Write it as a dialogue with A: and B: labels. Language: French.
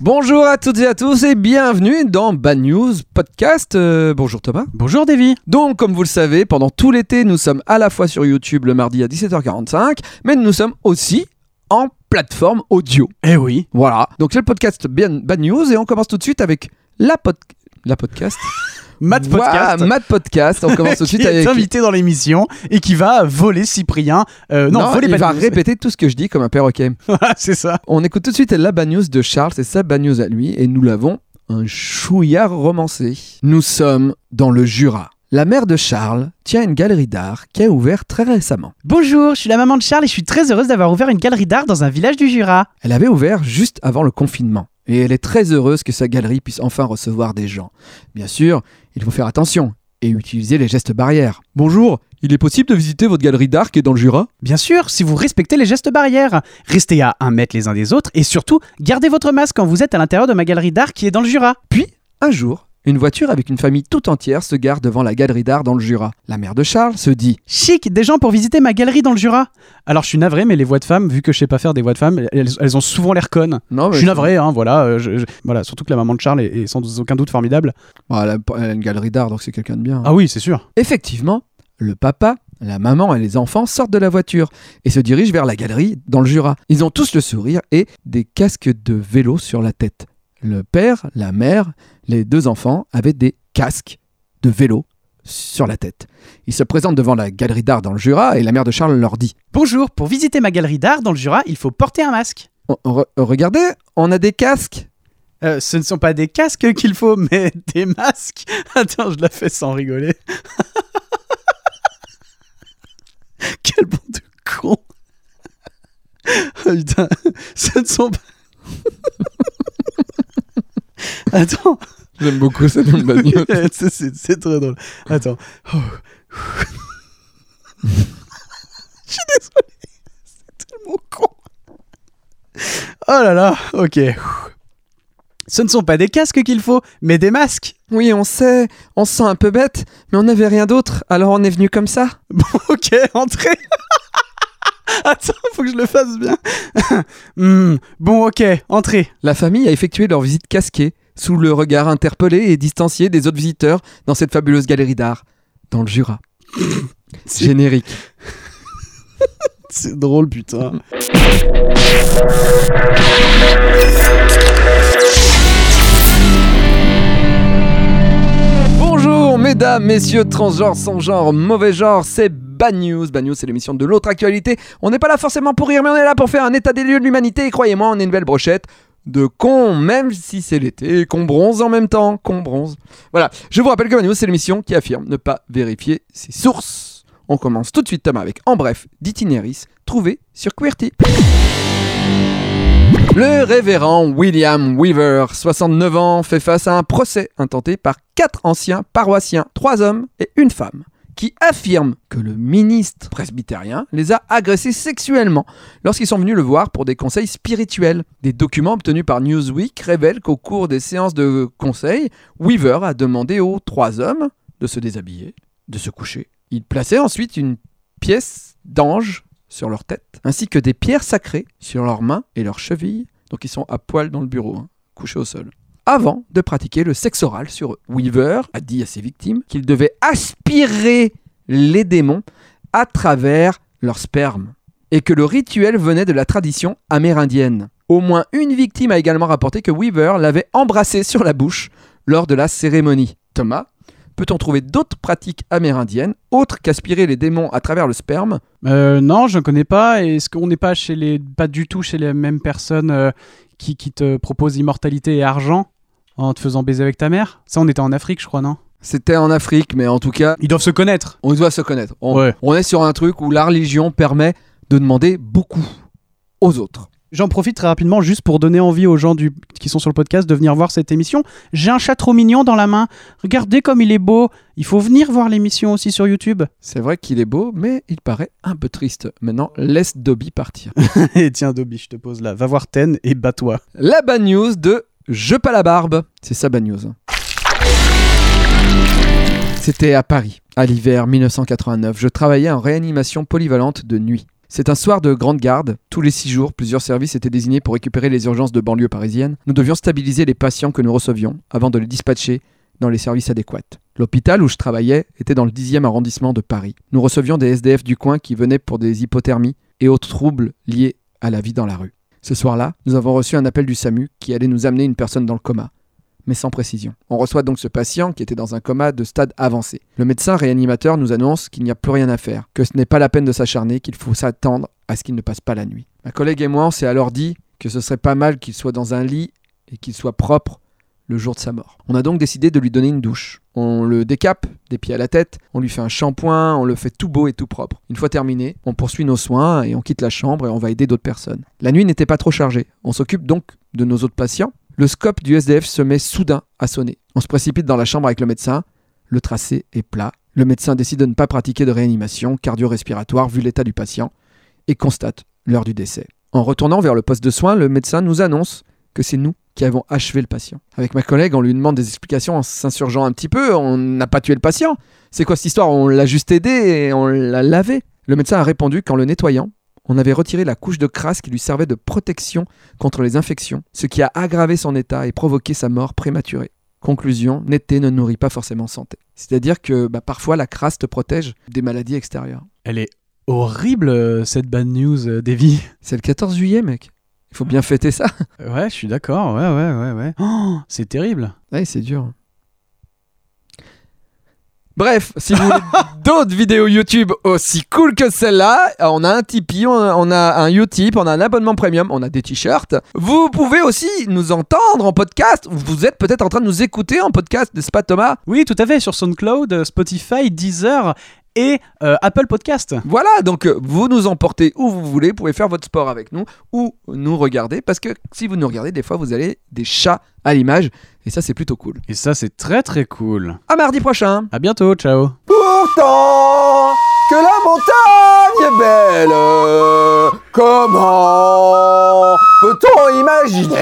A: Bonjour à toutes et à tous et bienvenue dans Bad News Podcast. Euh, bonjour Thomas.
B: Bonjour Davy.
A: Donc, comme vous le savez, pendant tout l'été, nous sommes à la fois sur YouTube le mardi à 17h45, mais nous sommes aussi en plateforme audio.
B: Eh oui.
A: Voilà. Donc, c'est le podcast bien Bad News et on commence tout de suite avec la, pod- la podcast.
B: Matt Podcast.
A: Mad Podcast. On commence tout de
B: qui
A: suite
B: est
A: avec.
B: invité dans l'émission et qui va voler Cyprien. Euh, non,
A: Non,
B: voler
A: il va répéter tout ce que je dis comme un perroquet.
B: Voilà, c'est ça.
A: On écoute tout de suite la bad news de Charles, c'est sa bad news à lui, et nous l'avons un chouillard romancé. Nous sommes dans le Jura. La mère de Charles tient une galerie d'art qui a ouvert très récemment.
B: Bonjour, je suis la maman de Charles et je suis très heureuse d'avoir ouvert une galerie d'art dans un village du Jura.
A: Elle avait ouvert juste avant le confinement, et elle est très heureuse que sa galerie puisse enfin recevoir des gens. Bien sûr, il faut faire attention et utiliser les gestes barrières. Bonjour, il est possible de visiter votre galerie d'art qui est dans le Jura?
B: Bien sûr, si vous respectez les gestes barrières. Restez à un mètre les uns des autres et surtout, gardez votre masque quand vous êtes à l'intérieur de ma galerie d'art qui est dans le Jura.
A: Puis, un jour, une voiture avec une famille tout entière se gare devant la galerie d'art dans le Jura. La mère de Charles se dit
B: Chic, des gens pour visiter ma galerie dans le Jura. Alors je suis navré, mais les voix de femmes, vu que je sais pas faire des voix de femmes, elles, elles ont souvent l'air connes.
A: Non,
B: Je suis navré, hein, voilà, euh, je- je- voilà. Surtout que la maman de Charles est, est sans aucun doute formidable.
A: Bon, elle, a, elle a une galerie d'art, donc c'est quelqu'un de bien.
B: Ah oui, c'est sûr.
A: Effectivement, le papa, la maman et les enfants sortent de la voiture et se dirigent vers la galerie dans le Jura. Ils ont tous le sourire et des casques de vélo sur la tête. Le père, la mère, les deux enfants avaient des casques de vélo sur la tête. Ils se présentent devant la galerie d'art dans le Jura et la mère de Charles leur dit
B: Bonjour, pour visiter ma galerie d'art dans le Jura, il faut porter un masque.
A: Oh, re- Regardez, on a des casques
B: Euh, ce ne sont pas des casques qu'il faut, mais des masques. Attends, je la fais sans rigoler. Quel bon de con. Oh, putain, ce ne sont pas... Attends,
A: J'aime beaucoup
B: c'est- c'est c'est très drôle. Attends. Oh. Je suis désolé, c'est tellement con. Oh là là, ok. Ce ne sont pas des casques qu'il faut, mais des masques.
A: Oui, on sait, on se sent un peu bête, mais on n'avait rien d'autre, alors on est venu comme ça.
B: Bon, ok, entrez. Attends, faut que je le fasse bien. Hmm, bon, ok, entrez.
A: La famille a effectué leur visite casquée, sous le regard interpellé et distancié des autres visiteurs dans cette fabuleuse galerie d'art, dans le Jura. Générique.
B: C'est drôle, putain.
A: Bonjour, mesdames, messieurs, transgenres, sans genre, mauvais genre, c'est Bad News. Bad News, c'est l'émission de l'autre actualité. On n'est pas là forcément pour rire, mais on est là pour faire un état des lieux de l'humanité. Et croyez-moi, on est une belle brochette de cons, même si c'est l'été, et qu'on bronze en même temps, qu'on bronze. Voilà, je vous rappelle que News, c'est l'émission qui affirme ne pas vérifier ses sources. On commence tout de suite, Thomas, avec En bref, d'Itinéris, trouvé sur QWERTY. Le révérend William Weaver, 69 ans, fait face à un procès intenté par quatre anciens paroissiens, trois hommes et une femme, qui affirment que le ministre presbytérien les a agressés sexuellement lorsqu'ils sont venus le voir pour des conseils spirituels. Des documents obtenus par Newsweek révèlent qu'au cours des séances de conseil, Weaver a demandé aux trois hommes de se déshabiller, de se coucher. Il plaçait ensuite une pièce d'ange sur leur tête, ainsi que des pierres sacrées sur leurs mains et leurs chevilles, donc ils sont à poil dans le bureau, hein, couchés au sol. Avant de pratiquer le sexe oral sur eux, Weaver a dit à ses victimes qu'il devait aspirer les démons à travers leur sperme, et que le rituel venait de la tradition amérindienne. Au moins une victime a également rapporté que Weaver l'avait embrassé sur la bouche lors de la cérémonie. Thomas, peut-on trouver d'autres pratiques amérindiennes autres qu'aspirer les démons à travers le sperme?
B: Euh, non, je ne connais pas. Est-ce qu'on n'est pas pas du tout chez les mêmes personnes euh, qui, qui te proposent immortalité et argent? En te faisant baiser avec ta mère Ça, on était en Afrique, je crois, non?
A: C'était en Afrique, mais en tout cas,
B: Ils doivent se connaître.
A: on doit se connaître. On,
B: Ouais.
A: on est sur un truc où la religion permet de demander beaucoup aux autres.
B: J'en profite très rapidement juste pour donner envie aux gens du, qui sont sur le podcast de venir voir cette émission. J'ai un chat trop mignon dans la main. Regardez comme il est beau. Il faut venir voir l'émission aussi sur YouTube.
A: C'est vrai qu'il est beau, mais il paraît un peu triste. Maintenant, laisse Dobby partir.
B: Et tiens, Dobby, je te pose là. Va voir Ten et bats-toi.
A: la bad news de Je pas la barbe. C'est ça, news. C'était à Paris, à l'hiver 1989. Je travaillais en réanimation polyvalente de nuit. C'est un soir de grande garde. Tous les six jours, plusieurs services étaient désignés pour récupérer les urgences de banlieue parisienne. Nous devions stabiliser les patients que nous recevions avant de les dispatcher dans les services adéquats. L'hôpital où je travaillais était dans le 10e arrondissement de Paris. Nous recevions des SDF du coin qui venaient pour des hypothermies et autres troubles liés à la vie dans la rue. Ce soir-là, nous avons reçu un appel du SAMU qui allait nous amener une personne dans le coma, mais sans précision. On reçoit donc ce patient qui était dans un coma de stade avancé. Le médecin réanimateur nous annonce qu'il n'y a plus rien à faire, que ce n'est pas la peine de s'acharner, qu'il faut s'attendre à ce qu'il ne passe pas la nuit. Ma collègue et moi, on s'est alors dit que ce serait pas mal qu'il soit dans un lit et qu'il soit propre le jour de sa mort. On a donc décidé de lui donner une douche. On le décape des pieds à la tête, on lui fait un shampoing, on le fait tout beau et tout propre. Une fois terminé, on poursuit nos soins et on quitte la chambre et on va aider d'autres personnes. La nuit n'était pas trop chargée. On s'occupe donc de nos autres patients. Le scope du SDF se met soudain à sonner. On se précipite dans la chambre avec le médecin. Le tracé est plat. Le médecin décide de ne pas pratiquer de réanimation cardio-respiratoire vu l'état du patient et constate l'heure du décès. En retournant vers le poste de soins, le médecin nous annonce que c'est nous qui avons achevé le patient. Avec ma collègue, on lui demande des explications en s'insurgeant un petit peu. On n'a pas tué le patient. C'est quoi cette histoire? On l'a juste aidé et on l'a lavé. Le médecin a répondu qu'en le nettoyant, on avait retiré la couche de crasse qui lui servait de protection contre les infections, ce qui a aggravé son état et provoqué sa mort prématurée. Conclusion, netteté ne nourrit pas forcément santé. C'est-à-dire que bah, parfois la crasse te protège des maladies extérieures.
B: Elle est horrible, euh, cette bad news, euh, Davy.
A: C'est le 14 juillet, mec. Il faut bien fêter ça.
B: Ouais, je suis d'accord. Ouais, ouais, ouais, ouais. Oh, c'est terrible.
A: Ouais, c'est dur. Bref, si vous voulez d'autres vidéos YouTube aussi cool que celle-là, on a un Tipeee, on a, on a un Utip, on a un abonnement premium, on a des t-shirts. Vous pouvez aussi nous entendre en podcast. Vous êtes peut-être en train de nous écouter en podcast, n'est-ce pas Thomas?
B: Oui, tout à fait. Sur SoundCloud, Spotify, Deezer et euh, Apple Podcast.
A: Voilà, donc euh, vous nous emportez où vous voulez, vous pouvez faire votre sport avec nous ou nous regarder, parce que si vous nous regardez, des fois vous avez des chats à l'image, et ça c'est plutôt cool.
B: Et ça, c'est très très cool.
A: À mardi prochain
B: À bientôt, ciao.
A: Pourtant que la montagne est belle, comment peut-on imaginer